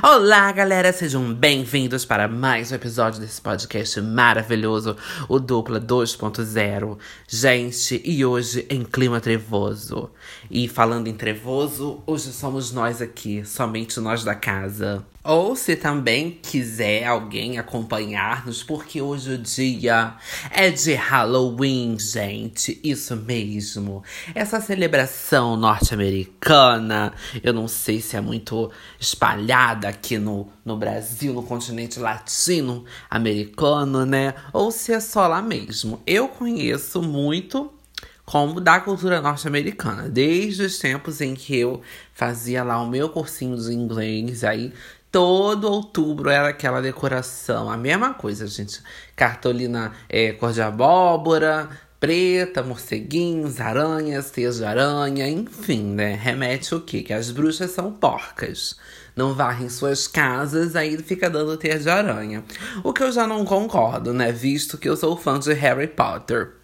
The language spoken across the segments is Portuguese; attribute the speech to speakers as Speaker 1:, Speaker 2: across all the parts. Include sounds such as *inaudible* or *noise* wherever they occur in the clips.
Speaker 1: Olá, galera, sejam bem-vindos para mais um episódio desse podcast maravilhoso, o Dupla 2.0. Gente, e hoje em clima trevoso. E falando em trevoso, hoje somos nós aqui, somente nós da casa. Ou se também quiser alguém acompanhar-nos, porque hoje o dia é de Halloween, gente. Isso mesmo. Essa celebração norte-americana, eu não sei se é muito espalhada aqui no, no Brasil, no continente latino-americano, né? Ou se é só lá mesmo. Eu conheço muito como da cultura norte-americana, desde os tempos em que eu fazia lá o meu cursinho de inglês, aí todo outubro era aquela decoração. A mesma coisa, gente. Cartolina é, cor de abóbora, preta, morceguinhos, aranhas, teias de aranha, enfim, né? Remete o quê? Que as bruxas são porcas. Não varrem suas casas, aí fica dando teia de aranha. O que eu já não concordo, né? Visto que eu sou fã de Harry Potter.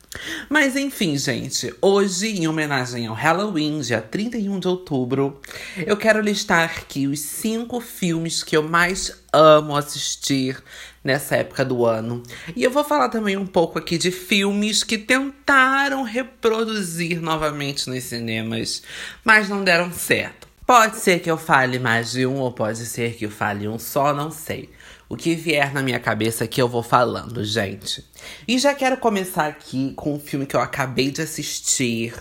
Speaker 1: Mas enfim, gente, hoje, em homenagem ao Halloween, dia 31 de outubro, eu quero listar aqui os cinco filmes que eu mais amo assistir nessa época do ano. E eu vou falar também um pouco aqui de filmes que tentaram reproduzir novamente nos cinemas, mas não deram certo. Pode ser que eu fale mais de um, ou pode ser que eu fale um só, não sei. O que vier na minha cabeça que eu vou falando, gente. E já quero começar aqui com um filme que eu acabei de assistir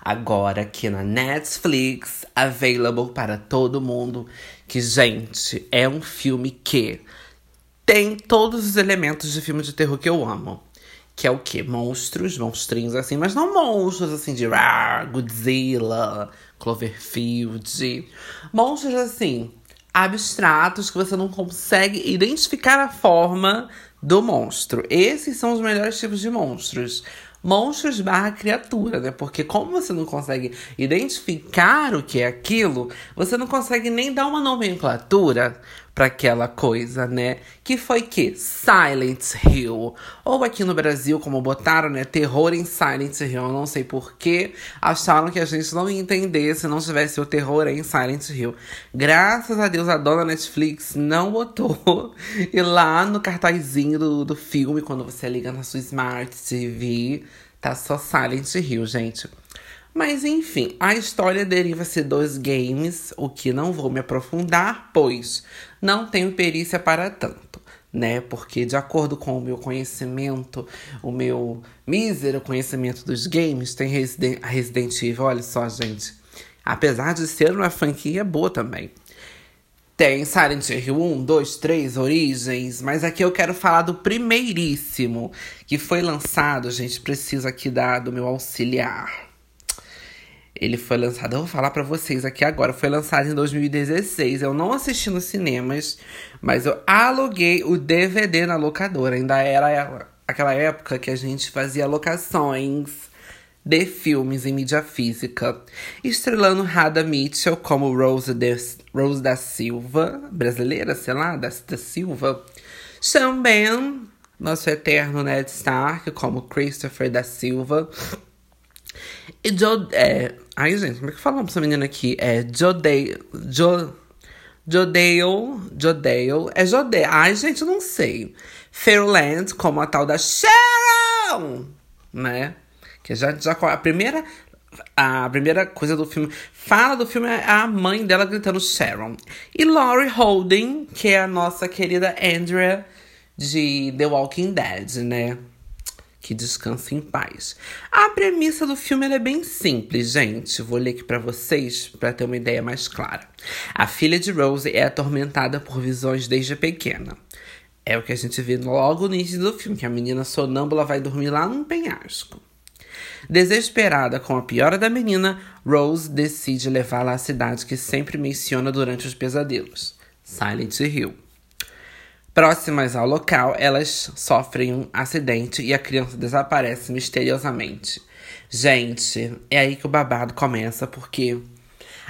Speaker 1: agora aqui na Netflix, available para todo mundo. Que, gente, é um filme que tem todos os elementos de filme de terror que eu amo. Que é o quê? Monstros, monstrinhos assim, mas não monstros assim de Rar, Godzilla, Cloverfield. Monstros assim, abstratos que você não consegue identificar a forma do monstro. Esses são os melhores tipos de monstros. Monstros barra criatura, né? Porque como você não consegue identificar o que é aquilo, você não consegue nem dar uma nomenclatura para aquela coisa, né? Que foi que Silent Hill, ou aqui no Brasil, como botaram, né, terror em Silent Hill, eu não sei porquê, acharam que a gente não ia entender se não tivesse o terror em Silent Hill. Graças a Deus a dona Netflix não botou. *laughs* E lá no cartazinho do, do filme, quando você liga na sua Smart TV, tá só Silent Hill, gente. Mas enfim, a história deriva-se dos games, o que não vou me aprofundar, pois não tenho perícia para tanto, né? Porque de acordo com o meu conhecimento, o meu mísero conhecimento dos games, tem Resident, Resident Evil, olha só, gente. Apesar de ser uma franquia boa também. Tem Silent Hill 1, 2, 3, Origens, mas aqui eu quero falar do primeiríssimo, que foi lançado, gente, preciso aqui dar do meu auxiliar. Ele foi lançado, eu vou falar para vocês aqui agora, foi lançado em 2016. Eu não assisti nos cinemas, mas eu aluguei o DVD na locadora. Ainda era aquela época que a gente fazia locações de filmes em mídia física, estrelando Rada Mitchell como Rose, de, Rose da Silva, brasileira, sei lá, da, da Silva. Sean Ben, nosso eterno Ned Stark, como Christopher da Silva. E Joe, é, Ai, gente, como é que falamos essa menina aqui? É Jodale. Jo, Jodale. É Jodale. Ai, gente, eu não sei. Fairland, como a tal da Sharon! Né? Que já, já a primeira. A primeira coisa do filme. Fala do filme é a mãe dela gritando Sharon. E Laurie Holden, que é a nossa querida Andrea de The Walking Dead, né? Que descanse em paz. A premissa do filme é bem simples, gente. Vou ler aqui para vocês para ter uma ideia mais clara. A filha de Rose é atormentada por visões desde pequena. É o que a gente vê logo no início do filme, que a menina sonâmbula vai dormir lá num penhasco. Desesperada com a piora da menina, Rose decide levá-la à cidade que sempre menciona durante os pesadelos, Silent Hill. Próximas ao local, elas sofrem um acidente e a criança desaparece misteriosamente. Gente, é aí que o babado começa, porque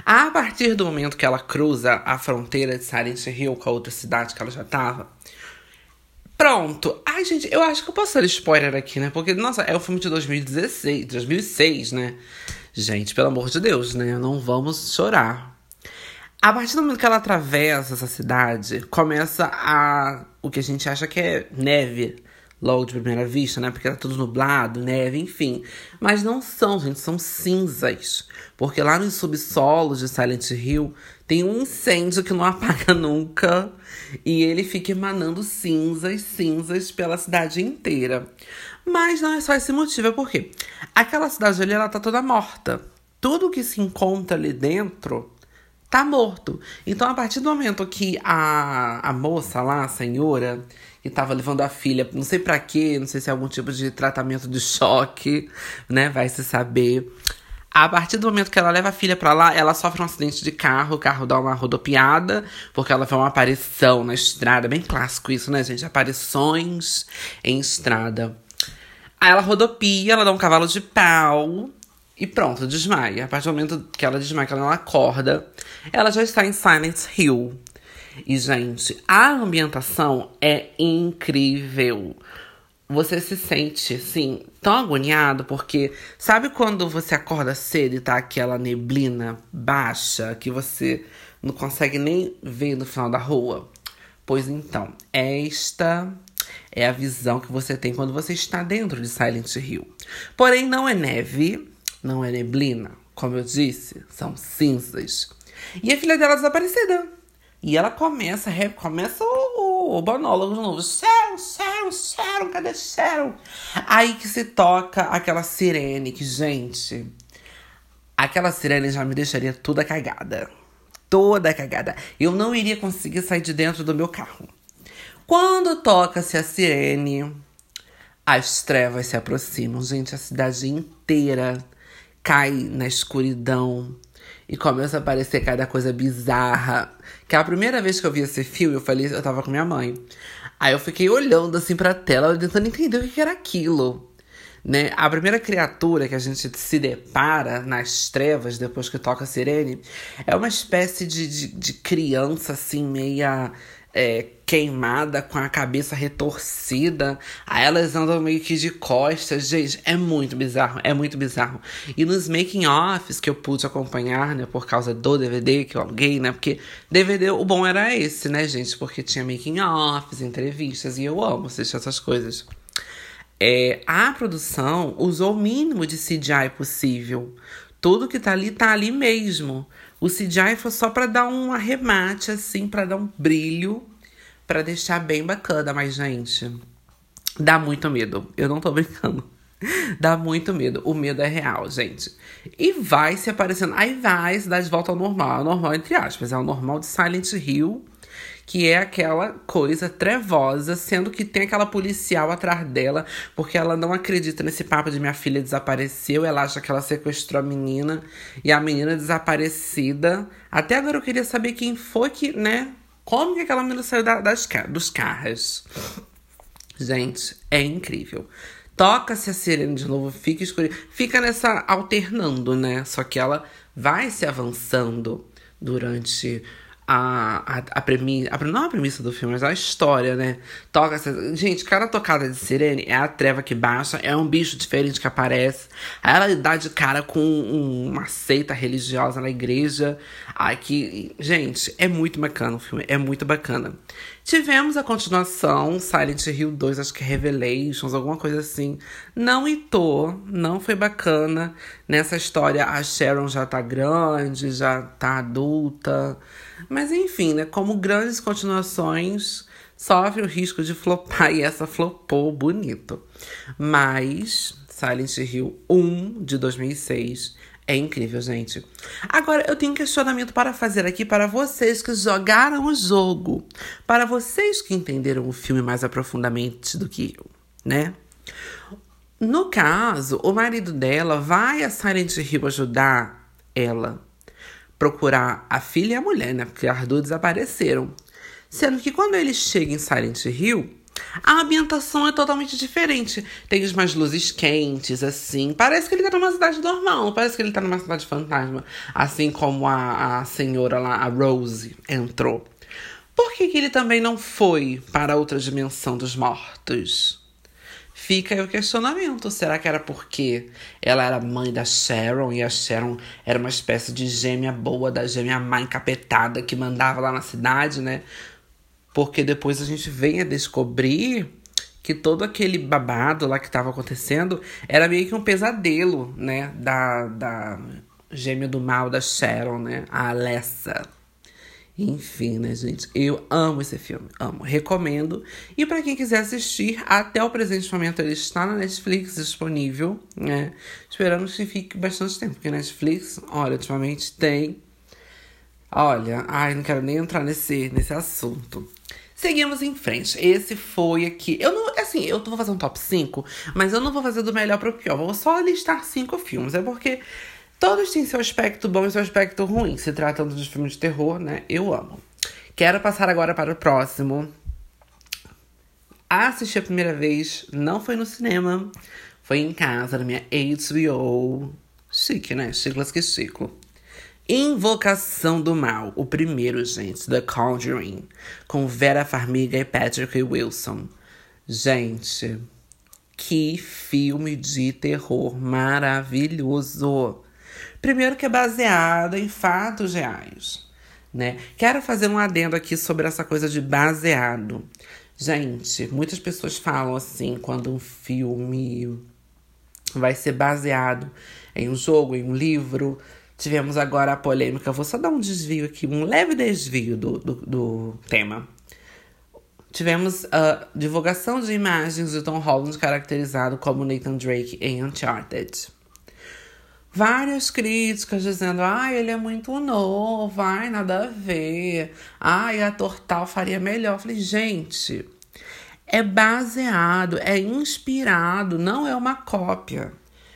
Speaker 1: a partir do momento que ela cruza a fronteira de Silent Hill com a outra cidade que ela já tava. Pronto. Ai, gente, eu acho que eu posso dar spoiler aqui, né? Porque, nossa, é o filme de 2016, 2006, né? Gente, pelo amor de Deus, né? Não vamos chorar. A partir do momento que ela atravessa essa cidade, começa a o que a gente acha que é neve logo de primeira vista, né? Porque tá tudo nublado, neve, enfim. Mas não são, gente, são cinzas. Porque lá nos subsolos de Silent Hill tem um incêndio que não *laughs* apaga nunca. E ele fica emanando cinzas, cinzas pela cidade inteira. Mas não é só esse motivo, é porque aquela cidade ali, ela tá toda morta. Tudo que se encontra ali dentro tá morto. Então, a partir do momento que a, a moça lá, a senhora, que tava levando a filha, não sei para quê, não sei se é algum tipo de tratamento de choque, né? Vai se saber. A partir do momento que ela leva a filha para lá, ela sofre um acidente de carro, o carro dá uma rodopiada, porque ela vê uma aparição na estrada, bem clássico isso, né, gente? Aparições em estrada. Aí ela rodopia, ela dá um cavalo de pau, e pronto, desmaia. A partir do momento que ela desmaia, que ela acorda, ela já está em Silent Hill. E, gente, a ambientação é incrível. Você se sente, assim, tão agoniado, porque sabe quando você acorda cedo e tá aquela neblina baixa que você não consegue nem ver no final da rua? Pois então, esta é a visão que você tem quando você está dentro de Silent Hill. Porém, não é neve, não é neblina, como eu disse, são cinzas. E a filha dela é desaparecida. E ela começa, começa o, o, o monólogo de novo. Sharon, Sharon, Sharon, cadê Sharon? Aí que se toca aquela sirene que, gente, aquela sirene já me deixaria toda cagada. Toda cagada. Eu não iria conseguir sair de dentro do meu carro. Quando toca-se a sirene, as trevas se aproximam. Gente, a cidade inteira cai na escuridão e começa a aparecer cada coisa bizarra. Que a primeira vez que eu vi esse filme, eu falei, eu tava com minha mãe. Aí eu fiquei olhando assim pra tela, tentando entender o que era aquilo. Né? A primeira criatura que a gente se depara nas trevas depois que toca a sirene é uma espécie de, de, de criança assim, meia é, queimada, com a cabeça retorcida. Aí elas andam meio que de costas. Gente, é muito bizarro, é muito bizarro. E nos making-offs que eu pude acompanhar, né, por causa do DVD que eu aluguei, né, porque DVD, o bom era esse, né, gente, porque tinha making-offs, entrevistas, e eu amo assistir essas coisas. É, a produção usou o mínimo de CGI possível. Tudo que tá ali, tá ali mesmo. O CGI foi só para dar um arremate, assim, para dar um brilho, para deixar bem bacana. Mas, gente, dá muito medo. Eu não tô brincando. *laughs* Dá muito medo. O medo é real, gente. E vai se aparecendo. Aí vai se dar de volta ao normal. Ao normal, entre aspas. É o normal de Silent Hill que é aquela coisa trevosa, sendo que tem aquela policial atrás dela, porque ela não acredita nesse papo de minha filha desapareceu, ela acha que ela sequestrou a menina e a menina desaparecida. Até agora eu queria saber quem foi que, né? Como que aquela menina saiu da, das, dos carros? Gente, é incrível. Toca-se a sirene de novo, fica escuro. Fica nessa alternando, né? Só que ela vai se avançando durante a, a, a, premissa, a, não a premissa do filme, mas a história, né? Toca essa, gente, cada tocada de sirene é a treva que baixa, é um bicho diferente que aparece. Aí ela dá de cara com um, uma seita religiosa na igreja. Aqui, gente, é muito bacana o filme, é muito bacana. Tivemos a continuação, Silent Hill 2, acho que Revelations, alguma coisa assim. Não itou, não foi bacana. Nessa história, a Sharon já tá grande, já tá adulta. Mas enfim, né? Como grandes continuações, sofre o risco de flopar e essa flopou bonito. Mas Silent Hill 1 de 2006 é incrível, gente. Agora, eu tenho um questionamento para fazer aqui para vocês que jogaram o jogo. Para vocês que entenderam o filme mais aprofundadamente do que eu, né? No caso, o marido dela vai a Silent Hill ajudar ela procurar a filha e a mulher, né? Porque as duas desapareceram. Sendo que quando ele chega em Silent Hill, a ambientação é totalmente diferente. Tem umas luzes quentes, assim. Parece que ele tá numa cidade normal, parece que ele tá numa cidade fantasma. Assim como a, a senhora lá, a Rose, entrou. Por que, que ele também não foi para outra dimensão dos mortos? Fica aí o questionamento. Será que era porque ela era mãe da Sharon e a Sharon era uma espécie de gêmea boa da gêmea má encapetada que mandava lá na cidade, né? Porque depois a gente vem a descobrir que todo aquele babado lá que estava acontecendo era meio que um pesadelo, né? Da, da gêmea do mal da Sharon, né? A Alessa. Enfim, né, gente? Eu amo esse filme, amo, recomendo. E para quem quiser assistir, até o presente momento ele está na Netflix disponível, né? Esperamos que fique bastante tempo, porque Netflix, olha, ultimamente tem. Olha, ai, não quero nem entrar nesse, nesse assunto. Seguimos em frente. Esse foi aqui. Eu não. Assim, eu vou fazer um top 5, mas eu não vou fazer do melhor pro pior. Vou só listar cinco filmes. É porque Todos têm seu aspecto bom e seu aspecto ruim, se tratando de filmes de terror, né? Eu amo. Quero passar agora para o próximo. Assisti a primeira vez, não foi no cinema, foi em casa, na minha HBO. Chique, né? Chiclas que chico. Invocação do Mal, o primeiro, gente, The Conjuring, com Vera Farmiga e Patrick Wilson. Gente, que filme de terror maravilhoso! Primeiro que é baseada em fatos reais, né? Quero fazer um adendo aqui sobre essa coisa de baseado. Gente, muitas pessoas falam assim quando um filme vai ser baseado em um jogo, em um livro. Tivemos agora a polêmica, vou só dar um desvio aqui, um leve desvio do, do, do tema. Tivemos a divulgação de imagens de Tom Holland caracterizado como Nathan Drake em Uncharted várias críticas dizendo: ai, ele é muito novo, ai, nada a ver, ai, a Tortal faria melhor. Eu falei, gente, é baseado, é inspirado, não é uma cópia.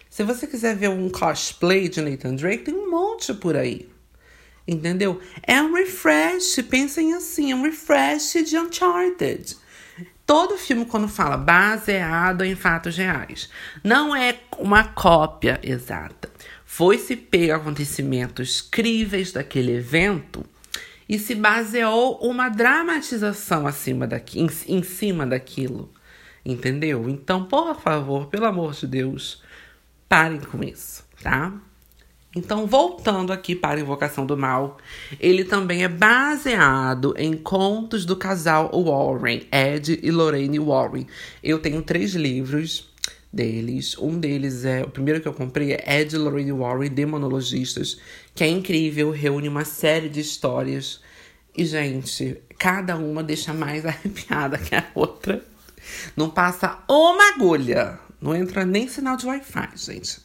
Speaker 1: Se você quiser ver um cosplay de Nathan Drake, tem um monte por aí. Entendeu? É um refresh, pensem assim, é um refresh de Uncharted. Todo filme, quando fala baseado em fatos reais, não é uma cópia exata. Foi-se pego acontecimentos críveis daquele evento e se baseou uma dramatização acima daqui, em, em cima daquilo. Entendeu? Então, por favor, pelo amor de Deus, parem com isso, tá? Então, voltando aqui para Invocação do Mal, ele também é baseado em contos do casal Warren, Ed e Lorraine Warren. Eu tenho três livros deles. Um deles é o primeiro que eu comprei é Ed Lorraine Warren, Demonologistas, que é incrível, reúne uma série de histórias. E, gente, cada uma deixa mais *laughs* arrepiada que a outra. Não passa uma agulha. Não entra nem sinal de Wi-Fi, gente.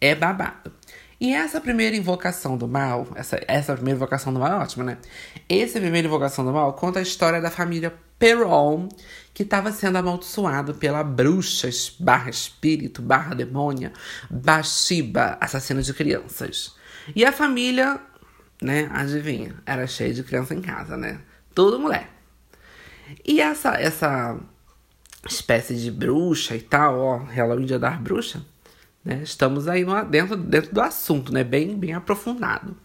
Speaker 1: É babado. E essa primeira invocação do mal, essa, essa primeira invocação do mal é ótima, né? Essa primeira invocação do mal conta a história da família Perron, que estava sendo amaldiçoado pela bruxa, barra espírito, barra demônia, Baxiba, assassina de crianças. E a família, né, adivinha, era cheia de criança em casa, né? Tudo mulher. E essa, essa espécie de bruxa e tal, ó, Halloween dia das bruxas, né? Estamos aí no, dentro, dentro do assunto, né? Bem, bem aprofundado.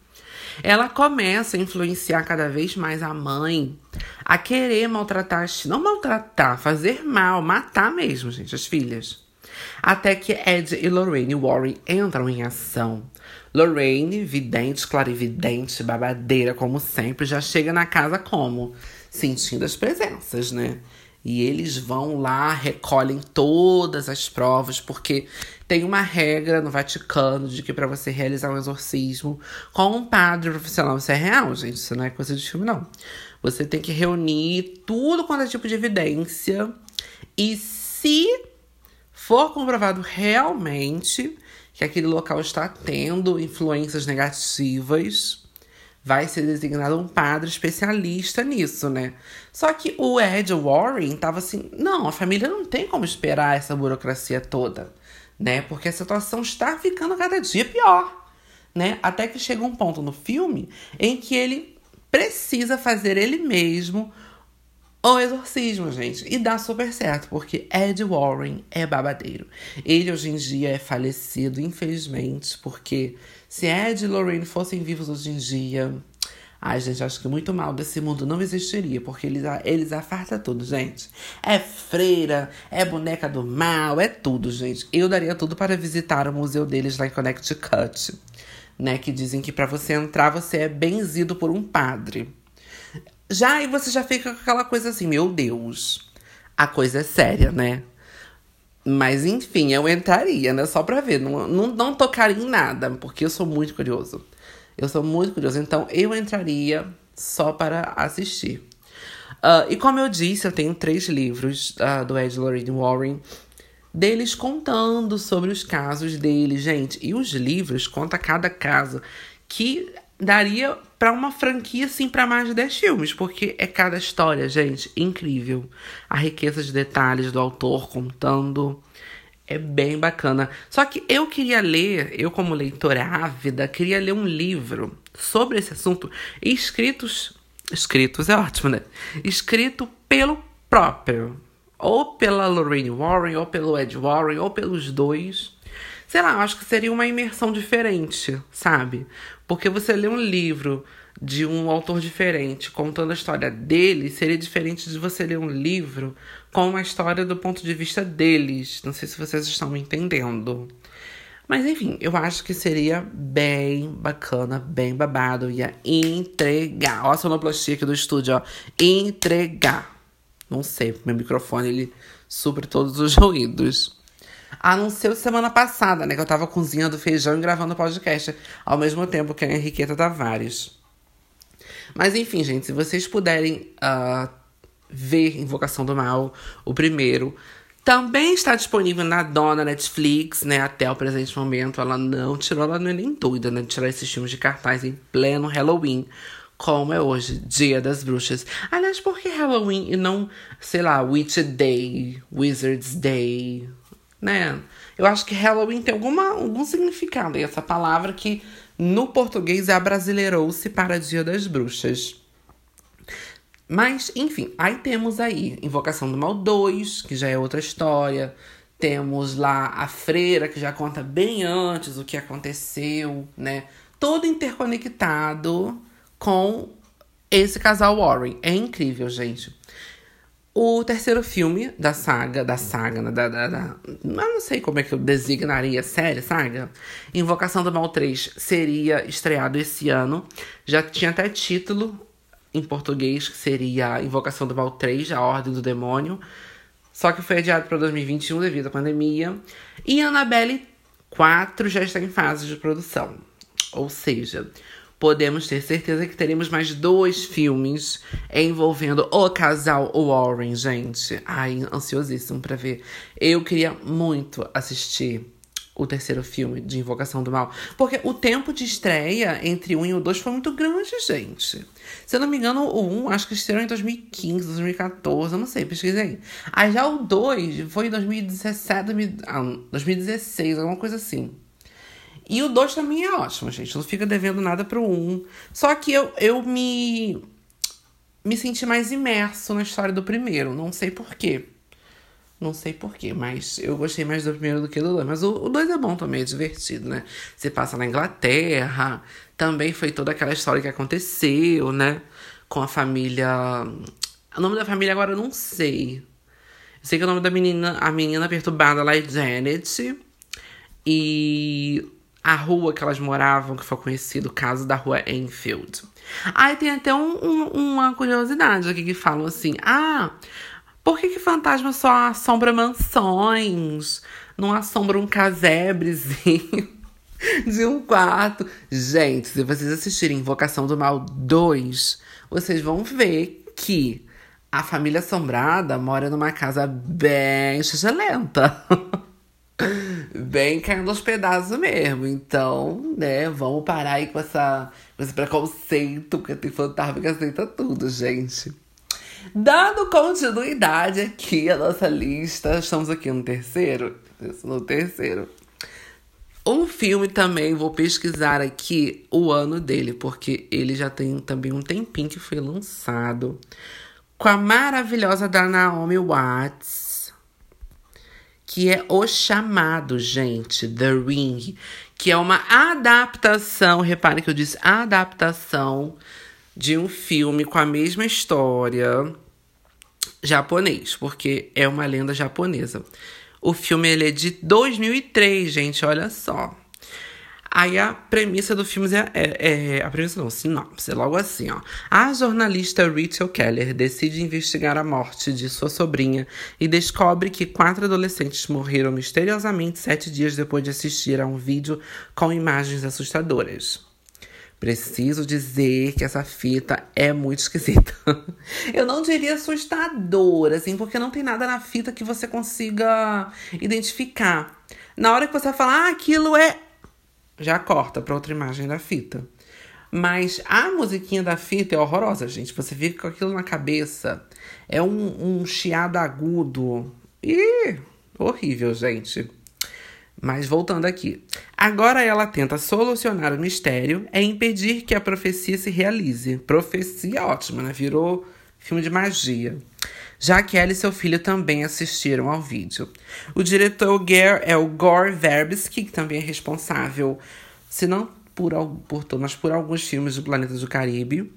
Speaker 1: Ela começa a influenciar cada vez mais a mãe a querer maltratar, não maltratar, fazer mal, matar mesmo, gente, as filhas. Até que Ed e Lorraine Warren entram em ação. Lorraine, vidente, clarividente, babadeira, como sempre, já chega na casa como? Sentindo as presenças, né? E eles vão lá, recolhem todas as provas, porque tem uma regra no Vaticano de que para você realizar um exorcismo com um padre profissional, isso é real, gente, isso não é coisa de filme, não. Você tem que reunir tudo quanto é tipo de evidência. E se for comprovado realmente que aquele local está tendo influências negativas, vai ser designado um padre especialista nisso, né? Só que o Ed Warren tava assim: não, a família não tem como esperar essa burocracia toda, né? Porque a situação está ficando cada dia pior, né? Até que chega um ponto no filme em que ele precisa fazer ele mesmo o exorcismo, gente. E dá super certo, porque Ed Warren é babadeiro. Ele hoje em dia é falecido, infelizmente, porque se Ed e Lorraine fossem vivos hoje em dia, Ai, gente, acho que muito mal desse mundo não existiria, porque eles, eles afartam tudo, gente. É freira, é boneca do mal, é tudo, gente. Eu daria tudo para visitar o museu deles lá em Connecticut, né? Que dizem que para você entrar, você é benzido por um padre. Já aí você já fica com aquela coisa assim, meu Deus, a coisa é séria, né? Mas enfim, eu entraria, né? Só pra ver. Não, não, não tocaria em nada, porque eu sou muito curioso. Eu sou muito curiosa, então eu entraria só para assistir. Uh, e como eu disse, eu tenho três livros uh, do Ed Lorraine Warren deles contando sobre os casos dele, gente. E os livros conta cada caso que daria para uma franquia assim para mais de 10 filmes, porque é cada história, gente, incrível. A riqueza de detalhes do autor contando é bem bacana. Só que eu queria ler, eu como leitora ávida, queria ler um livro sobre esse assunto escritos. Escritos é ótimo, né? Escrito pelo próprio. Ou pela Lorraine Warren, ou pelo Ed Warren, ou pelos dois. Sei lá, acho que seria uma imersão diferente, sabe? Porque você lê um livro de um autor diferente contando a história dele seria diferente de você ler um livro com uma história do ponto de vista deles. Não sei se vocês estão me entendendo. Mas enfim, eu acho que seria bem bacana, bem babado. Ia entregar. Ó, a sonoplastia aqui do estúdio, ó. Entregar. Não sei, meu microfone ele supre todos os *laughs* ruídos. A não ser semana passada, né? Que eu tava cozinhando feijão e gravando podcast ao mesmo tempo que a Henriqueta Tavares. Mas enfim, gente, se vocês puderem uh, ver Invocação do Mal, o primeiro, também está disponível na dona Netflix, né? Até o presente momento. Ela não tirou, ela não é nem doida, né? De tirar esses filmes de cartaz em pleno Halloween. Como é hoje, Dia das Bruxas. Aliás, por que Halloween e não, sei lá, Witch Day, Wizard's Day, né? Eu acho que Halloween tem alguma, algum significado. E essa palavra que no português abrasileirou-se para Dia das Bruxas. Mas, enfim, aí temos aí Invocação do Mal 2, que já é outra história. Temos lá a freira, que já conta bem antes o que aconteceu, né? Todo interconectado com esse casal Warren. É incrível, gente. O terceiro filme da saga, da saga, né, da, da, da, não sei como é que eu designaria série, saga. Invocação do Mal 3 seria estreado esse ano. Já tinha até título em português, que seria Invocação do Mal 3, A Ordem do Demônio. Só que foi adiado para 2021 devido à pandemia. E Annabelle 4 já está em fase de produção. Ou seja, podemos ter certeza que teremos mais dois filmes envolvendo o casal Warren, gente. Ai, ansiosíssimo para ver. Eu queria muito assistir o terceiro filme de Invocação do Mal. Porque o tempo de estreia entre um e o dois foi muito grande, gente. Se eu não me engano, o um acho que estreou em 2015, 2014, eu não sei, pesquisei. Aí já o dois foi em 2017, 2016, alguma coisa assim. E o 2 também é ótimo, gente. Não fica devendo nada pro 1. Um. Só que eu, eu me. Me senti mais imerso na história do primeiro. Não sei porquê. Não sei porquê, mas eu gostei mais do primeiro do que do 2. Mas o 2 é bom também, é divertido, né? Você passa na Inglaterra. Também foi toda aquela história que aconteceu, né? Com a família. O nome da família agora eu não sei. Eu sei que o nome da menina, a menina perturbada lá é Janet. E a rua que elas moravam, que foi conhecido o caso da rua Enfield. Aí tem até um, um, uma curiosidade aqui que falam assim: ah, por que, que fantasma só assombra mansões? Não assombra um casebrezinho *laughs* de um quarto? Gente, se vocês assistirem Invocação do Mal 2, vocês vão ver que a família assombrada mora numa casa bem lenta. *laughs* bem caindo aos pedaços mesmo. Então, né, vamos parar aí com, essa, com esse preconceito, porque tem fantasma que aceita tudo, gente. Dando continuidade aqui à nossa lista, estamos aqui no terceiro. No terceiro. Um filme também, vou pesquisar aqui o ano dele, porque ele já tem também um tempinho que foi lançado. Com a maravilhosa da Naomi Watts que é O Chamado, gente, The Ring, que é uma adaptação, repare que eu disse adaptação de um filme com a mesma história japonês, porque é uma lenda japonesa. O filme ele é de 2003, gente, olha só. Aí a premissa do filme é, é, é a premissa não, sinopse, logo assim, ó. A jornalista Rachel Keller decide investigar a morte de sua sobrinha e descobre que quatro adolescentes morreram misteriosamente sete dias depois de assistir a um vídeo com imagens assustadoras. Preciso dizer que essa fita é muito esquisita. *laughs* Eu não diria assustadora, assim, porque não tem nada na fita que você consiga identificar. Na hora que você fala, ah, aquilo é já corta para outra imagem da fita. Mas a musiquinha da fita é horrorosa, gente. Você fica com aquilo na cabeça. É um, um chiado agudo. Ih, horrível, gente. Mas voltando aqui. Agora ela tenta solucionar o mistério é impedir que a profecia se realize. Profecia ótima, né? Virou filme de magia já que ela e seu filho também assistiram ao vídeo. O diretor Gare é o Gore Verbinski, que também é responsável, se não por, por, mas por alguns filmes do Planeta do Caribe.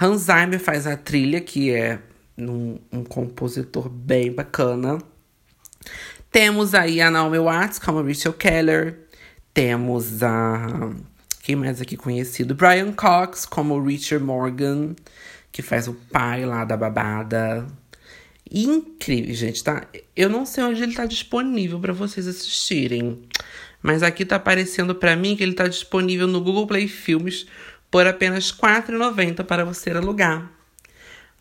Speaker 1: Hans Zimmer faz a trilha, que é um, um compositor bem bacana. Temos aí a Naomi Watts como Rachel Keller. Temos a. Quem mais aqui conhecido? Brian Cox como Richard Morgan, que faz o pai lá da babada incrível, gente, tá? Eu não sei onde ele tá disponível para vocês assistirem. Mas aqui tá aparecendo para mim que ele tá disponível no Google Play Filmes por apenas R$ 4,90 para você alugar.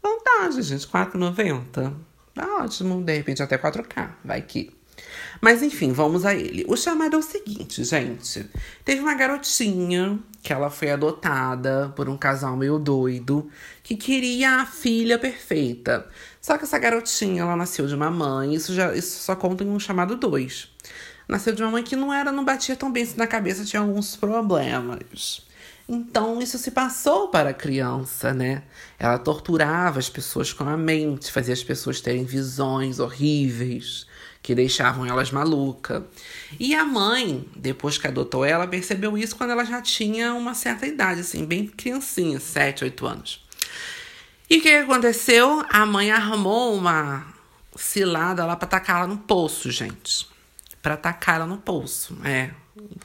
Speaker 1: Vantagem, gente, R$ 4,90. Tá ótimo, de repente até 4K, vai que. Mas enfim, vamos a ele. O chamado é o seguinte, gente. Teve uma garotinha que ela foi adotada por um casal meio doido que queria a filha perfeita. Só que essa garotinha, ela nasceu de uma mãe, isso já isso só conta em um chamado 2. Nasceu de uma mãe que não era, não batia tão bem na cabeça, tinha alguns problemas. Então isso se passou para a criança, né? Ela torturava as pessoas com a mente, fazia as pessoas terem visões horríveis que deixavam elas malucas. E a mãe, depois que adotou ela, percebeu isso quando ela já tinha uma certa idade, assim, bem criancinha, 7, 8 anos. E o que aconteceu? A mãe armou uma cilada lá para tacar ela no poço, gente. Para tacar ela no poço, é.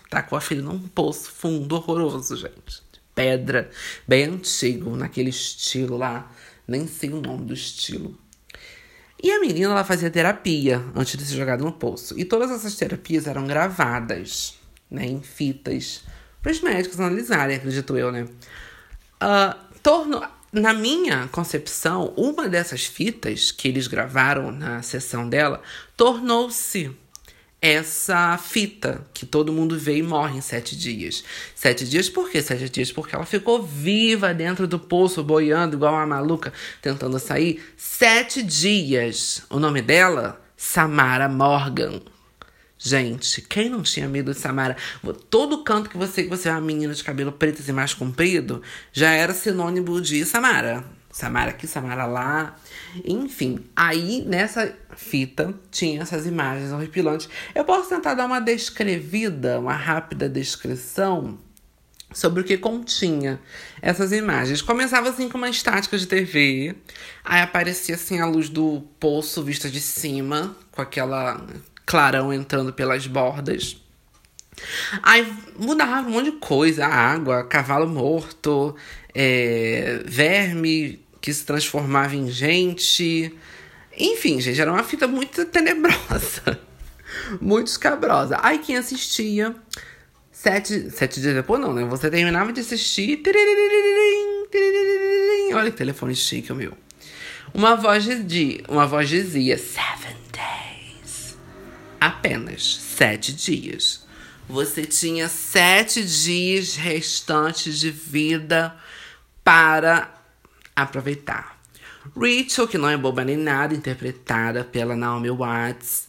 Speaker 1: Tacou a filha num poço fundo, horroroso, gente. Pedra, bem antigo, naquele estilo lá. Nem sei o nome do estilo. E a menina ela fazia terapia antes de ser jogada no poço. E todas essas terapias eram gravadas, né, em fitas, para os médicos analisarem, acredito eu, né? Uh, torno, na minha concepção, uma dessas fitas que eles gravaram na sessão dela tornou-se essa fita que todo mundo vê e morre em sete dias. Sete dias por quê? Sete dias porque ela ficou viva dentro do poço, boiando igual uma maluca, tentando sair. Sete dias. O nome dela? Samara Morgan. Gente, quem não tinha medo de Samara? Todo canto que você que você é uma menina de cabelo preto e mais comprido já era sinônimo de Samara. Samara aqui, Samara lá. Enfim, aí nessa fita tinha essas imagens horripilantes. Eu posso tentar dar uma descrevida, uma rápida descrição sobre o que continha essas imagens. Começava assim com uma estática de TV, aí aparecia assim a luz do poço vista de cima, com aquela clarão entrando pelas bordas. Aí mudava um monte de coisa, água, cavalo morto, é, verme que se transformava em gente. Enfim, gente, era uma fita muito tenebrosa. *laughs* muito escabrosa. Aí quem assistia. Sete, sete dias depois, não, né? Você terminava de assistir. Olha que telefone chique o meu. Uma voz, de, uma voz dizia: Seven days. Apenas sete dias. Você tinha sete dias restantes de vida para aproveitar. Rachel, que não é boba nem nada, interpretada pela Naomi Watts,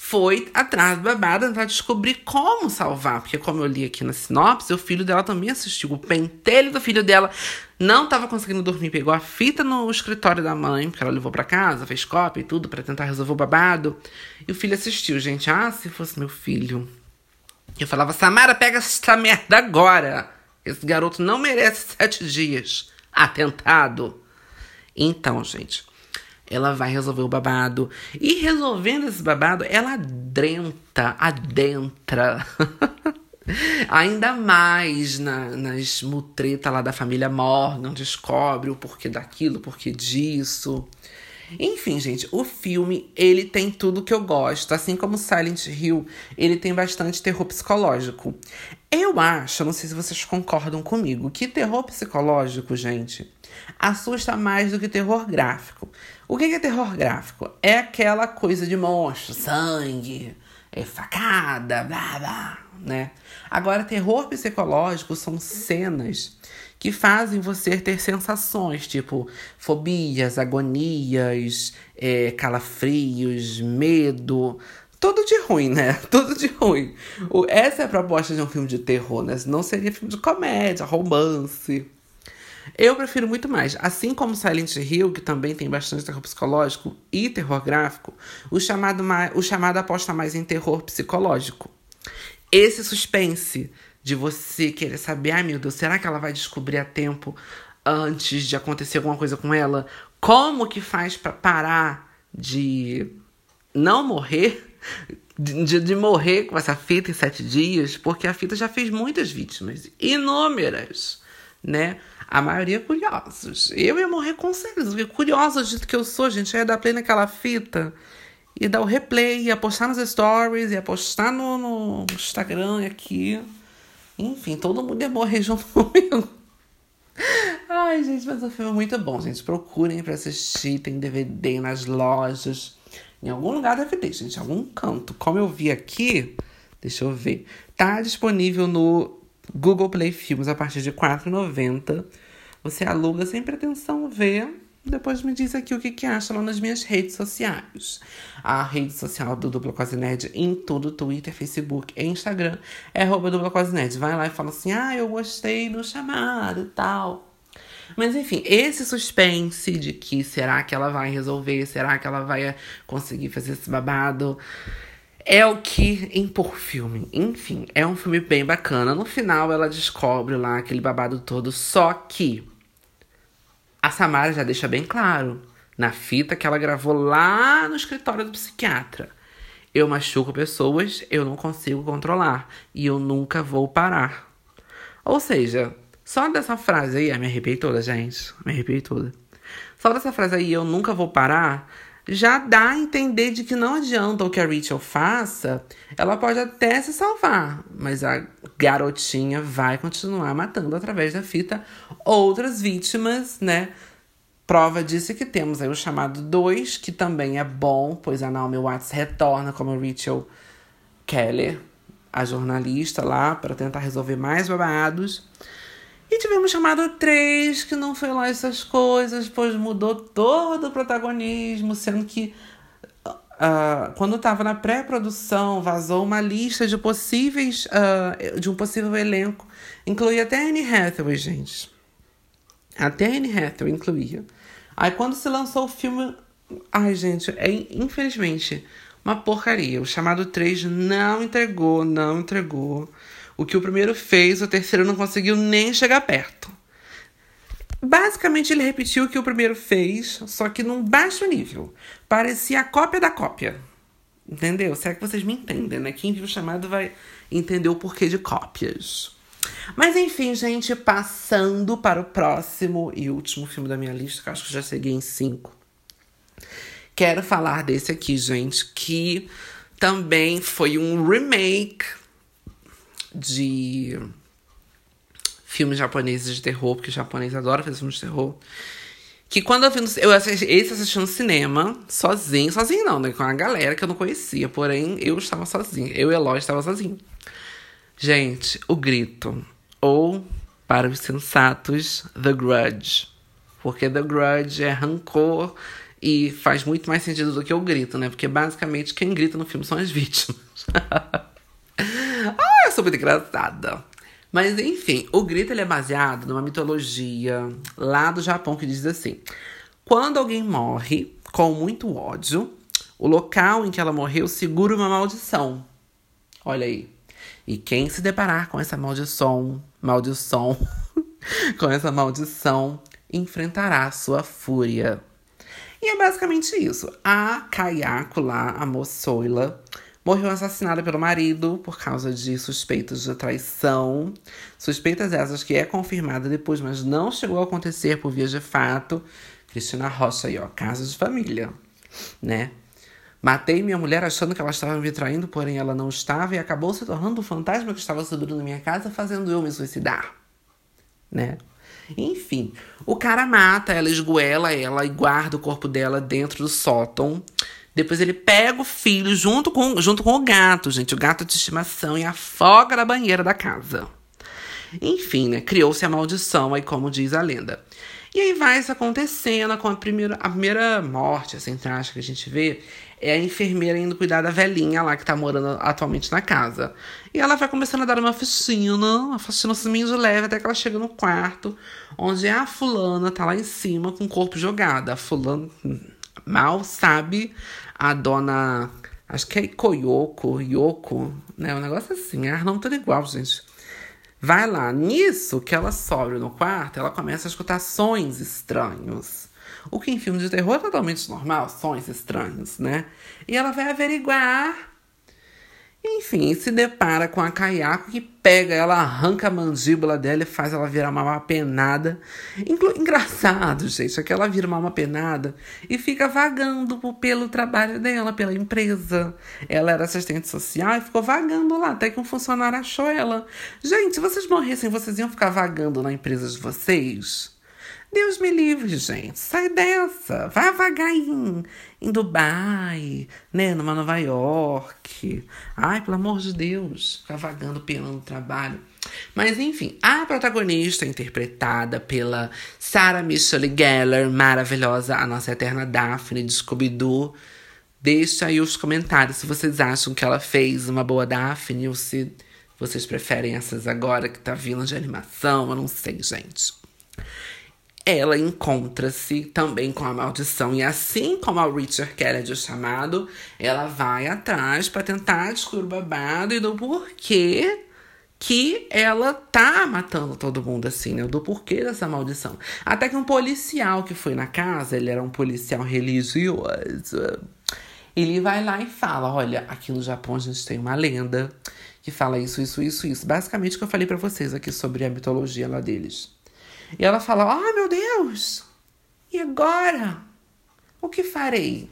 Speaker 1: foi atrás do babado tentar descobrir como salvar. Porque, como eu li aqui na sinopse, o filho dela também assistiu. O pentelho do filho dela não estava conseguindo dormir. Pegou a fita no escritório da mãe, porque ela levou para casa, fez cópia e tudo para tentar resolver o babado. E o filho assistiu, gente. Ah, se fosse meu filho. Eu falava, Samara, pega essa merda agora. Esse garoto não merece sete dias. *laughs* atentado. Então, gente, ela vai resolver o babado. E resolvendo esse babado, ela adentra, adentra. *laughs* Ainda mais na, nas mutretas lá da família Morgan, descobre o porquê daquilo, o porquê disso. Enfim, gente, o filme, ele tem tudo que eu gosto. Assim como Silent Hill, ele tem bastante terror psicológico. Eu acho, não sei se vocês concordam comigo, que terror psicológico, gente, assusta mais do que terror gráfico. O que é terror gráfico? É aquela coisa de monstro, sangue, é facada, blá blá, né? Agora, terror psicológico são cenas que fazem você ter sensações, tipo fobias, agonias, é, calafrios, medo. Tudo de ruim, né? *laughs* Tudo de ruim. O, essa é a proposta de um filme de terror, né? Não seria filme de comédia, romance. Eu prefiro muito mais. Assim como Silent Hill, que também tem bastante terror psicológico e terror gráfico, o chamado, o chamado aposta mais em terror psicológico. Esse suspense de você querer saber, ai meu Deus, será que ela vai descobrir a tempo antes de acontecer alguma coisa com ela? Como que faz para parar de não morrer? De, de, morrer com essa fita em sete dias, porque a fita já fez muitas vítimas, inúmeras, né? A maioria curiosos. Eu ia morrer com certeza, porque curiosa do jeito que eu sou, gente, eu ia dar play naquela fita e dar o replay, ia postar nos stories, ia postar no, no Instagram aqui. Enfim, todo mundo ia morrer *laughs* junto comigo. Ai, gente, mas o filme é muito bom, gente. Procurem pra assistir. Tem DVD nas lojas. Em algum lugar deve ter, gente. Em algum canto. Como eu vi aqui, deixa eu ver. Tá disponível no Google Play Filmes a partir de R$ 4,90. Você aluga sem pretensão ver depois me diz aqui o que, que acha lá nas minhas redes sociais. A rede social do Dupla Quase Nerd em tudo, Twitter, Facebook e Instagram é arroba Dupla Quase Nerd. Vai lá e fala assim, ah, eu gostei do chamado e tal. Mas enfim, esse suspense de que será que ela vai resolver, será que ela vai conseguir fazer esse babado, é o que impor filme. Enfim, é um filme bem bacana. No final ela descobre lá aquele babado todo, só que a Samara já deixa bem claro na fita que ela gravou lá no escritório do psiquiatra. Eu machuco pessoas, eu não consigo controlar e eu nunca vou parar. Ou seja, só dessa frase aí, me arrepiei toda, gente, me arrepiei toda. Só dessa frase aí, eu nunca vou parar, já dá a entender de que não adianta o que a Rachel faça, ela pode até se salvar, mas a garotinha vai continuar matando através da fita outras vítimas, né? Prova disso é que temos aí o chamado 2, que também é bom, pois a Naomi Watts retorna como Rachel Keller, a jornalista lá, para tentar resolver mais babados. E tivemos chamado 3, que não foi lá essas coisas, pois mudou todo o protagonismo, sendo que uh, quando estava na pré-produção, vazou uma lista de possíveis. Uh, de um possível elenco. Incluía até Anne Hathaway, gente. Até Anne Hathaway incluía. Aí quando se lançou o filme. Ai, gente, é infelizmente uma porcaria. O chamado 3 não entregou, não entregou. O que o primeiro fez, o terceiro não conseguiu nem chegar perto. Basicamente, ele repetiu o que o primeiro fez, só que num baixo nível. Parecia a cópia da cópia. Entendeu? Será que vocês me entendem, né? Quem viu o chamado vai entender o porquê de cópias. Mas enfim, gente, passando para o próximo e último filme da minha lista, que eu acho que já cheguei em cinco. Quero falar desse aqui, gente, que também foi um remake de filmes japoneses de terror, porque o japonês adora fazer filmes de terror. Que quando eu vi no, eu assisti, esse assisti no cinema, sozinho, sozinho não, né? Com a galera que eu não conhecia, porém eu estava sozinho. Eu e Eloy estava sozinho. Gente, o grito. Ou, para os sensatos, The Grudge. Porque The Grudge é rancor e faz muito mais sentido do que o grito, né? Porque basicamente quem grita no filme são as vítimas. *laughs* ah, eu sou muito engraçada. Mas enfim, o grito ele é baseado numa mitologia lá do Japão que diz assim: quando alguém morre com muito ódio, o local em que ela morreu segura uma maldição. Olha aí. E quem se deparar com essa maldição, maldição, *laughs* com essa maldição, enfrentará sua fúria. E é basicamente isso. A Kayako lá, a moçoila, morreu assassinada pelo marido por causa de suspeitas de traição. Suspeitas essas que é confirmada depois, mas não chegou a acontecer por via de fato. Cristina Rocha aí, ó, casa de família, né? Matei minha mulher achando que ela estava me traindo, porém ela não estava e acabou se tornando o fantasma que estava subindo na minha casa, fazendo eu me suicidar, né? Enfim, o cara mata ela, esgoela ela e guarda o corpo dela dentro do sótão. Depois ele pega o filho junto com, junto com o gato, gente, o gato de estimação, e afoga na banheira da casa. Enfim, né? Criou-se a maldição, aí como diz a lenda. E aí vai isso acontecendo com a primeira, a primeira morte, assim, trágica que a gente vê, é a enfermeira indo cuidar da velhinha lá que tá morando atualmente na casa. E ela vai começando a dar uma faxina, uma faxina assim de leve, até que ela chega no quarto, onde a fulana tá lá em cima com o corpo jogado. A fulana mal sabe a dona. Acho que é Koyoko, Yoko, né? Um negócio assim, ah, não tudo igual, gente. Vai lá, nisso que ela sobe no quarto, ela começa a escutar sons estranhos. O que em filme de terror é totalmente normal, sons estranhos, né? E ela vai averiguar. Enfim, se depara com a Kayako que pega ela, arranca a mandíbula dela e faz ela virar uma penada. Engraçado, gente, é que ela vira uma penada e fica vagando pelo trabalho dela, pela empresa. Ela era assistente social e ficou vagando lá, até que um funcionário achou ela. Gente, se vocês morressem, vocês iam ficar vagando na empresa de vocês? Deus me livre, gente. Sai dessa. Vai vagar em Dubai, né? Numa Nova York. Ai, pelo amor de Deus. Ficar vagando pelo trabalho. Mas enfim, a protagonista interpretada pela Sarah Michelle Gellar, maravilhosa, a nossa eterna Daphne de Scooby-Doo. Deixa aí os comentários se vocês acham que ela fez uma boa Daphne ou se vocês preferem essas agora que tá vindo de animação. Eu não sei, gente ela encontra-se também com a maldição. E assim como a Richard Kennedy, chamado, ela vai atrás para tentar descobrir o babado e do porquê que ela tá matando todo mundo assim, né? Do porquê dessa maldição. Até que um policial que foi na casa, ele era um policial religioso. Ele vai lá e fala: Olha, aqui no Japão a gente tem uma lenda que fala isso, isso, isso, isso. Basicamente o que eu falei para vocês aqui sobre a mitologia lá deles. E ela fala: Ah, oh, meu Deus! E agora? O que farei?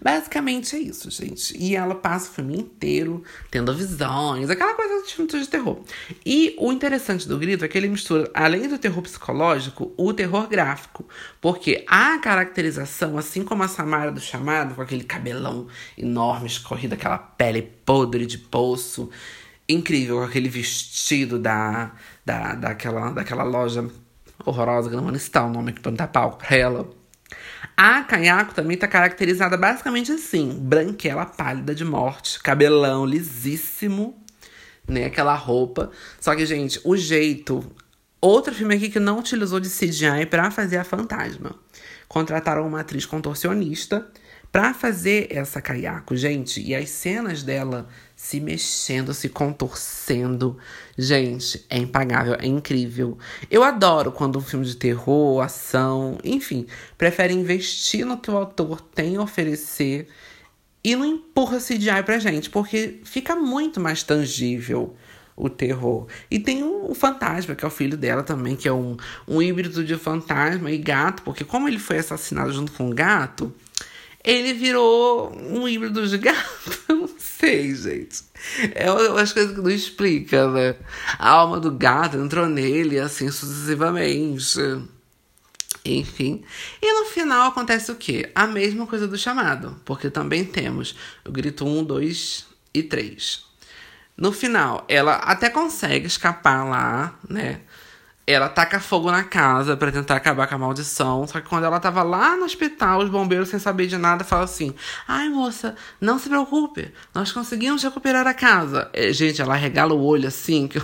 Speaker 1: Basicamente é isso, gente. E ela passa o filme inteiro tendo visões, aquela coisa de filme de terror. E o interessante do grito é que ele mistura, além do terror psicológico, o terror gráfico. Porque a caracterização, assim como a Samara do chamado, com aquele cabelão enorme, escorrido, aquela pele podre de poço, incrível, com aquele vestido da, da, daquela, daquela loja horrorosa, que não vou citar o nome aqui pra não dar palco pra ela. A Kayako também tá caracterizada basicamente assim: branquela pálida de morte, cabelão lisíssimo, né? Aquela roupa. Só que, gente, o jeito. Outro filme aqui que não utilizou de CGI para fazer a fantasma. Contrataram uma atriz contorcionista para fazer essa Kayako, gente. E as cenas dela se mexendo, se contorcendo. Gente, é impagável, é incrível. Eu adoro quando um filme de terror, ação, enfim, prefere investir no que o autor tem a oferecer e não empurra CGI pra gente, porque fica muito mais tangível o terror. E tem o, fantasma, que é o filho dela também, que é um, um híbrido de fantasma e gato, porque como ele foi assassinado junto com o gato, ele virou um híbrido de gato. Sei, gente. É umas coisas que não explica, né? A alma do gato entrou nele, assim sucessivamente. Enfim. E no final acontece o quê? A mesma coisa do chamado. Porque também temos o grito 1, 2 e 3. No final, ela até consegue escapar lá, né? Ela taca fogo na casa para tentar acabar com a maldição. Só que quando ela tava lá no hospital, os bombeiros, sem saber de nada, falam assim: Ai, moça, não se preocupe, nós conseguimos recuperar a casa. É, gente, ela regala o olho assim, que.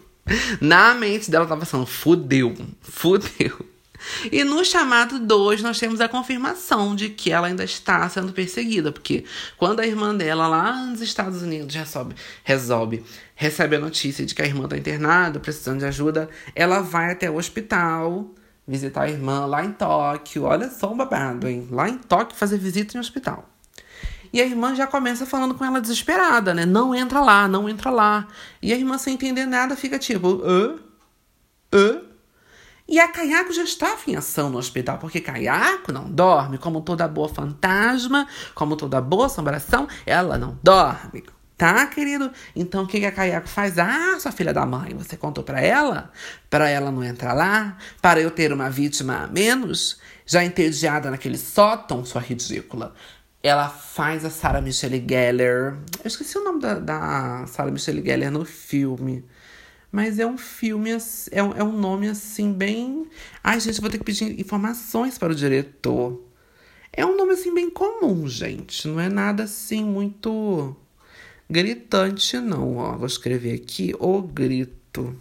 Speaker 1: *laughs* na mente dela tava pensando: fudeu, fudeu. *laughs* E no chamado 2, nós temos a confirmação de que ela ainda está sendo perseguida, porque quando a irmã dela lá nos Estados Unidos resolve, resolve recebe a notícia de que a irmã está internada, precisando de ajuda, ela vai até o hospital visitar a irmã lá em Tóquio. Olha só o babado, hein? Lá em Tóquio fazer visita em hospital. E a irmã já começa falando com ela desesperada, né? Não entra lá, não entra lá. E a irmã, sem entender nada, fica tipo, hã? Hã? E a Kayako já estava em ação no hospital, porque Kayako não dorme, como toda boa fantasma, como toda boa assombração, ela não dorme. Tá, querido? Então o que a Kayako faz? Ah, sua filha da mãe, você contou para ela? Para ela não entrar lá? Para eu ter uma vítima a menos? Já entediada naquele sótão, sua ridícula. Ela faz a Sarah Michelle Gellar. Eu esqueci o nome da, da Sarah Michelle Gellar no filme. Mas é um filme, é um, é um nome assim, bem. Ai, gente, vou ter que pedir informações para o diretor. É um nome assim, bem comum, gente. Não é nada assim muito gritante, não. Ó, vou escrever aqui o grito.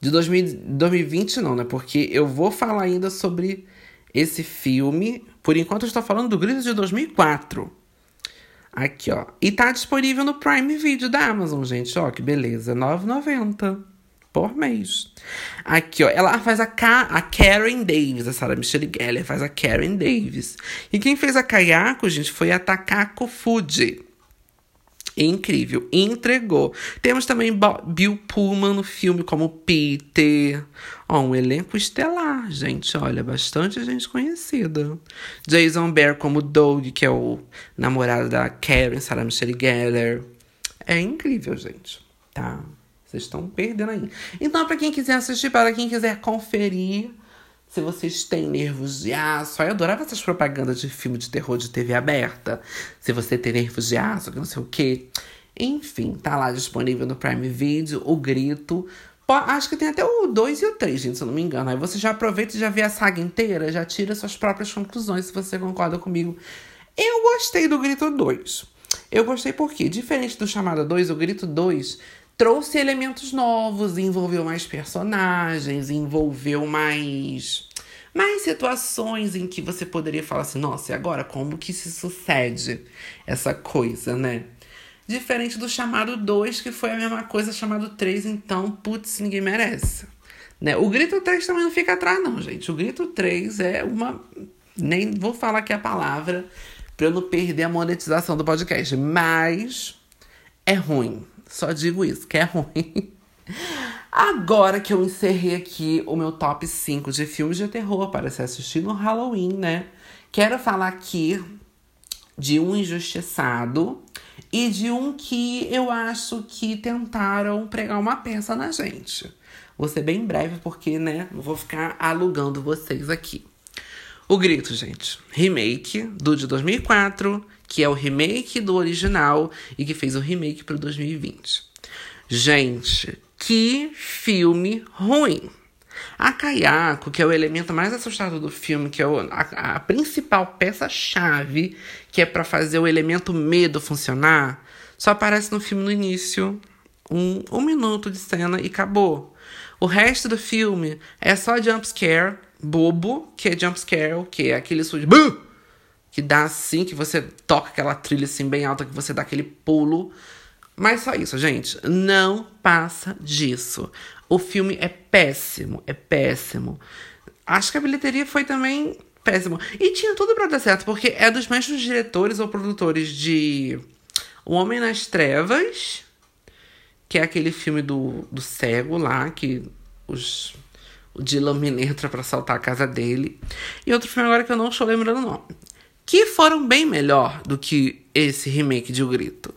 Speaker 1: De 2000, 2020, não, né? Porque eu vou falar ainda sobre esse filme. Por enquanto, eu estou falando do Grito de 2004. Aqui, ó. E tá disponível no Prime Video da Amazon, gente. Ó, que beleza. R$ 9,90 por mês. Aqui, ó. Ela faz a, Ka a Karen Davis. A Sarah Michelle Gellar faz a Karen Davis. E quem fez a Kayako, gente, foi a Takako Fuji. Incrível, entregou. Temos também Bill Pullman no filme como Peter. Ó, um elenco estelar, gente. Olha, bastante gente conhecida. Jason Bear como Doug, que é o namorado da Karen, Sarah Michelle Gellar. É incrível, gente. Tá? Vocês estão perdendo aí. Então, para quem quiser assistir, para quem quiser conferir, se vocês têm nervos de aço. Eu adorava essas propagandas de filme de terror de TV aberta. Se você tem nervos de aço, que não sei o quê. Enfim, tá lá disponível no Prime Video, o grito. Acho que tem até o 2 e o 3, gente, se eu não me engano. Aí você já aproveita e já vê a saga inteira, já tira suas próprias conclusões, se você concorda comigo. Eu gostei do Grito 2. Eu gostei porque, diferente do Chamada 2, o Grito 2 trouxe elementos novos, envolveu mais personagens, envolveu mais mais situações em que você poderia falar assim, nossa, e agora como que se sucede essa coisa, né? Diferente do chamado 2, que foi a mesma coisa, chamado 3, então, putz, ninguém merece. Né? O grito 3 também não fica atrás, não, gente. O grito 3 é uma. Nem vou falar aqui a palavra para eu não perder a monetização do podcast, mas é ruim. Só digo isso, que é ruim. Agora que eu encerrei aqui o meu top 5 de filmes de terror para se assistir no Halloween, né? Quero falar aqui de um injustiçado e de um que eu acho que tentaram pregar uma peça na gente. Vou ser bem breve porque, né, não vou ficar alugando vocês aqui. O Grito, gente. Remake do de 2004, que é o remake do original e que fez o remake para 2020. Gente, que filme ruim! A Kayako, que é o elemento mais assustador do filme, que é o, a, a principal peça-chave, que é para fazer o elemento medo funcionar, só aparece no filme no início, um, um minuto de cena e acabou. O resto do filme é só jumpscare, bobo, que é jumpscare, que é aquele de que dá assim, que você toca aquela trilha assim bem alta, que você dá aquele pulo. Mas só isso, gente. Não passa disso. O filme é péssimo, é péssimo. Acho que a bilheteria foi também péssimo. E tinha tudo para dar certo, porque é dos mesmos diretores ou produtores de O Homem nas Trevas, que é aquele filme do, do cego lá, que os o Dylan entra pra assaltar a casa dele. E outro filme agora que eu não estou lembrando o nome. Que foram bem melhor do que esse remake de O Grito.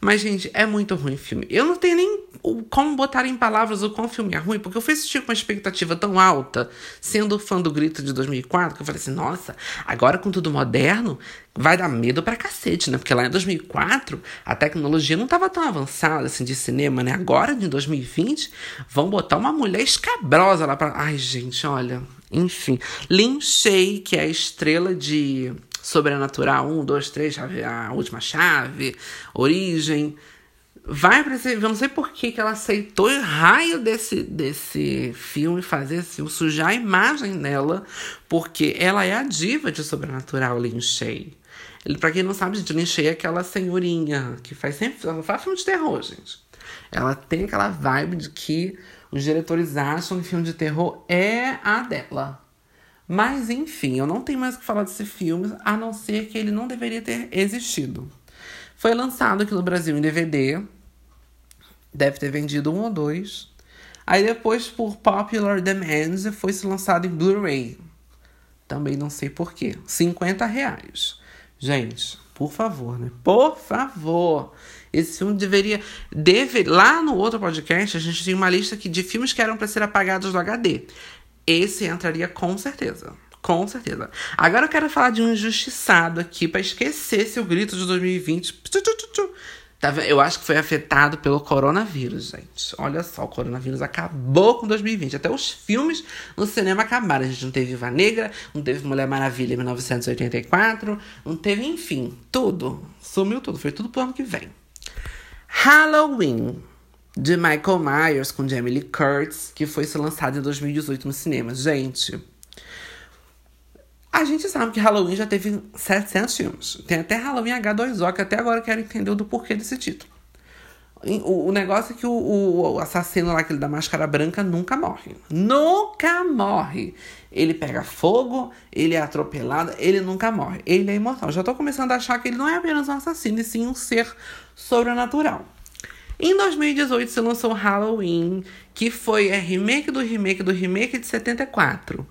Speaker 1: Mas, gente, é muito ruim o filme. Eu não tenho nem como botar em palavras o quão filme é ruim, porque eu fui assistir com uma expectativa tão alta, sendo fã do Grito de 2004, que eu falei assim, nossa, agora com tudo moderno, vai dar medo pra cacete, né? Porque lá em 2004, a tecnologia não tava tão avançada, assim, de cinema, né? Agora, em 2020, vão botar uma mulher escabrosa lá pra... Ai, gente, olha... Enfim, Lin Shay, que é a estrela de Sobrenatural 1, 2, 3, a última chave, Origem. Vai pra esse. Eu não sei por que, que ela aceitou o raio desse, desse filme fazer assim, sujar a imagem dela, porque ela é a diva de Sobrenatural, Lin Shay. Ele, pra quem não sabe, gente, Lin Shay é aquela senhorinha que faz sempre. Ela faz filme de terror, gente. Ela tem aquela vibe de que Os diretores acham que filme de terror é a dela. Mas enfim, eu não tenho mais o que falar desse filme, a não ser que ele não deveria ter existido. Foi lançado aqui no Brasil em DVD. Deve ter vendido um ou dois. Aí depois, por popular demand, foi se lançado em Blu-ray. Também não sei porquê. 50 reais. Gente, por favor, né? Por favor. Esse filme deveria. Deve, lá no outro podcast, a gente tinha uma lista aqui de filmes que eram para ser apagados do HD. Esse entraria com certeza. Com certeza. Agora eu quero falar de um injustiçado aqui para esquecer seu grito de 2020. Tá eu acho que foi afetado pelo coronavírus, gente. Olha só, o coronavírus acabou com 2020. Até os filmes no cinema acabaram. A gente não teve Viva Negra, não teve Mulher Maravilha em 1984, não teve, enfim, tudo. Sumiu tudo. Foi tudo pro ano que vem. Halloween, de Michael Myers com Jamie Lee Curtis, que foi lançado em 2018 no cinema. Gente, a gente sabe que Halloween já teve 700 filmes. Tem até Halloween H2O, que até agora eu quero entender do porquê desse título. O, o negócio é que o, o, assassino lá, aquele da máscara branca, nunca morre. Nunca morre. Ele pega fogo, ele é atropelado, ele nunca morre. Ele é imortal. Já tô começando a achar que ele não é apenas um assassino, e sim um ser sobrenatural. Em 2018 se lançou Halloween, que foi a remake do remake do remake de 74.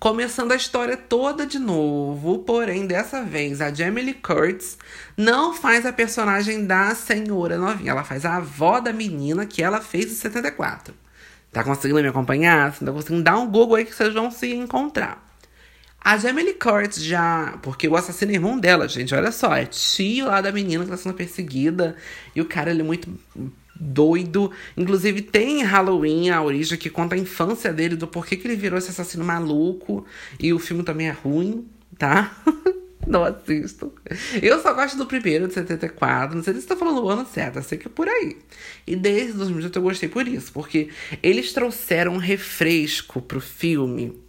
Speaker 1: Começando a história toda de novo, porém dessa vez a Jamie Lee Curtis não faz a personagem da senhora novinha, ela faz a avó da menina que ela fez em 74. Tá conseguindo me acompanhar? Tá conseguindo dar um Google aí que vocês vão se encontrar. A Jamie Curtis já. Porque o assassino é irmão dela, gente. Olha só. É tio lá da menina que tá sendo perseguida. E o cara, ele é muito doido. Inclusive, tem Halloween, a origem, que conta a infância dele, do porquê que ele virou esse assassino maluco. E o filme também é ruim, tá? *laughs* Não assisto. Eu só gosto do primeiro, de 74. Não sei se estou falando o ano certo, eu sei que é por aí. E desde 2018 eu gostei por isso, porque eles trouxeram um refresco pro filme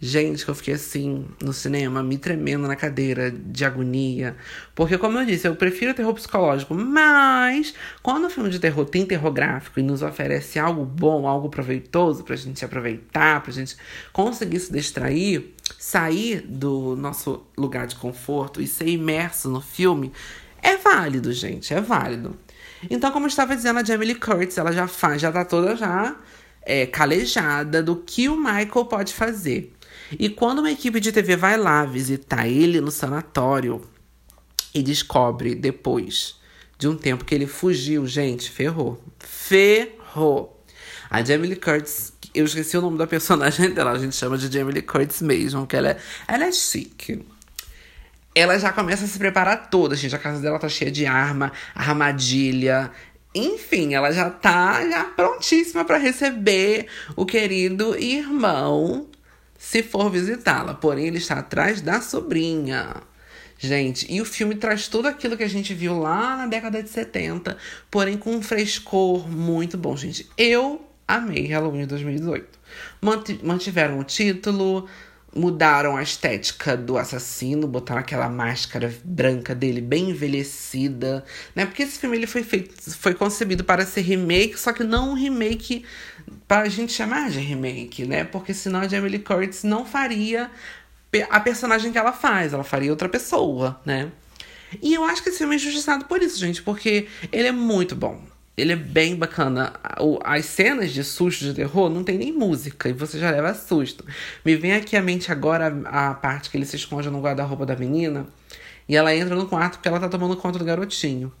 Speaker 1: Gente, que eu fiquei assim no cinema, me tremendo na cadeira de agonia. Porque, como eu disse, eu prefiro terror psicológico, mas quando o filme de terror tem terror gráfico e nos oferece algo bom, algo proveitoso pra gente aproveitar, pra gente conseguir se distrair, sair do nosso lugar de conforto e ser imerso no filme, é válido, gente, é válido. Então, como eu estava dizendo, a Jamie Lee Curtis, ela já faz, já tá toda já é, calejada do que o Michael pode fazer. E quando uma equipe de TV vai lá visitar ele no sanatório e descobre depois de um tempo que ele fugiu, gente, ferrou. Ferrou. A Jamie Lee Curtis, eu esqueci o nome da personagem *laughs* dela, a gente chama de Jamie Lee Curtis mesmo, que ela é, ela é chique. Ela já começa a se preparar toda, gente. A casa dela tá cheia de arma, armadilha. Enfim, ela já tá já prontíssima para receber o querido irmão se for visitá-la. Porém, ele está atrás da sobrinha. Gente, e o filme traz tudo aquilo que a gente viu lá na década de 70, porém com um frescor muito bom, gente. Eu amei Halloween 2018. Mantiveram o título, mudaram a estética do assassino, botaram aquela máscara branca dele bem envelhecida, né? Porque esse filme ele foi feito, foi concebido para ser remake, só que não um remake para a gente chamar de remake, né? Porque senão a Jamie Lee Curtis não faria a personagem que ela faz, ela faria outra pessoa, né? E eu acho que esse filme é injustiçado por isso, gente, porque ele é muito bom. Ele é bem bacana. As cenas de susto de terror não tem nem música e você já leva susto. Me vem aqui à mente agora a parte que ele se esconde no guarda-roupa da menina e ela entra no quarto porque ela tá tomando conta do garotinho.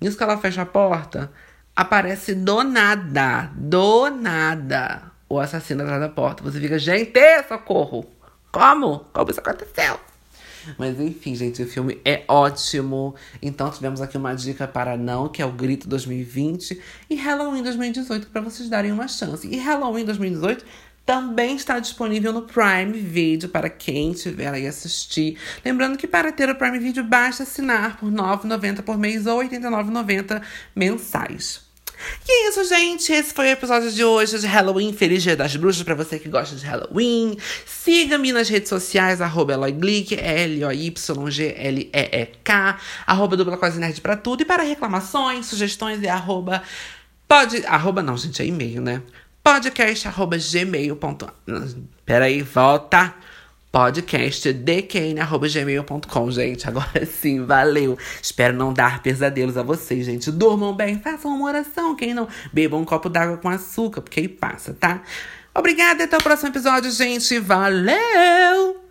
Speaker 1: Nisso que ela fecha a porta, aparece do nada, do nada, o assassino atrás da porta. Você fica, gente, socorro! Como? Como isso aconteceu? Mas enfim, gente, o filme é ótimo. Então tivemos aqui uma dica para não, que é o Grito 2020 e Halloween 2018 para vocês darem uma chance. E Halloween 2018 também está disponível no Prime Video para quem tiver aí assistir. Lembrando que para ter o Prime Video basta assinar por R$ 9,90 por mês ou R$ 89,90 mensais. E é isso, gente. Esse foi o episódio de hoje de Halloween. Feliz Dia das Bruxas pra você que gosta de Halloween. Siga-me nas redes sociais, arroba Eloy Glick, L-O-Y-G-L-E-E-K, arroba dupla quase nerd pra tudo. E para reclamações, sugestões, é arroba pode... Arroba não, gente, é e-mail, né? podcast.gmail.com. Peraí, volta podcastdkn.gmail.com, gente. Agora *laughs* sim, valeu. Espero não dar pesadelos a vocês, gente. Durmam bem, façam uma oração. Quem não, beba um copo d'água com açúcar, porque aí passa, tá? Obrigada, até o próximo episódio, gente. Valeu!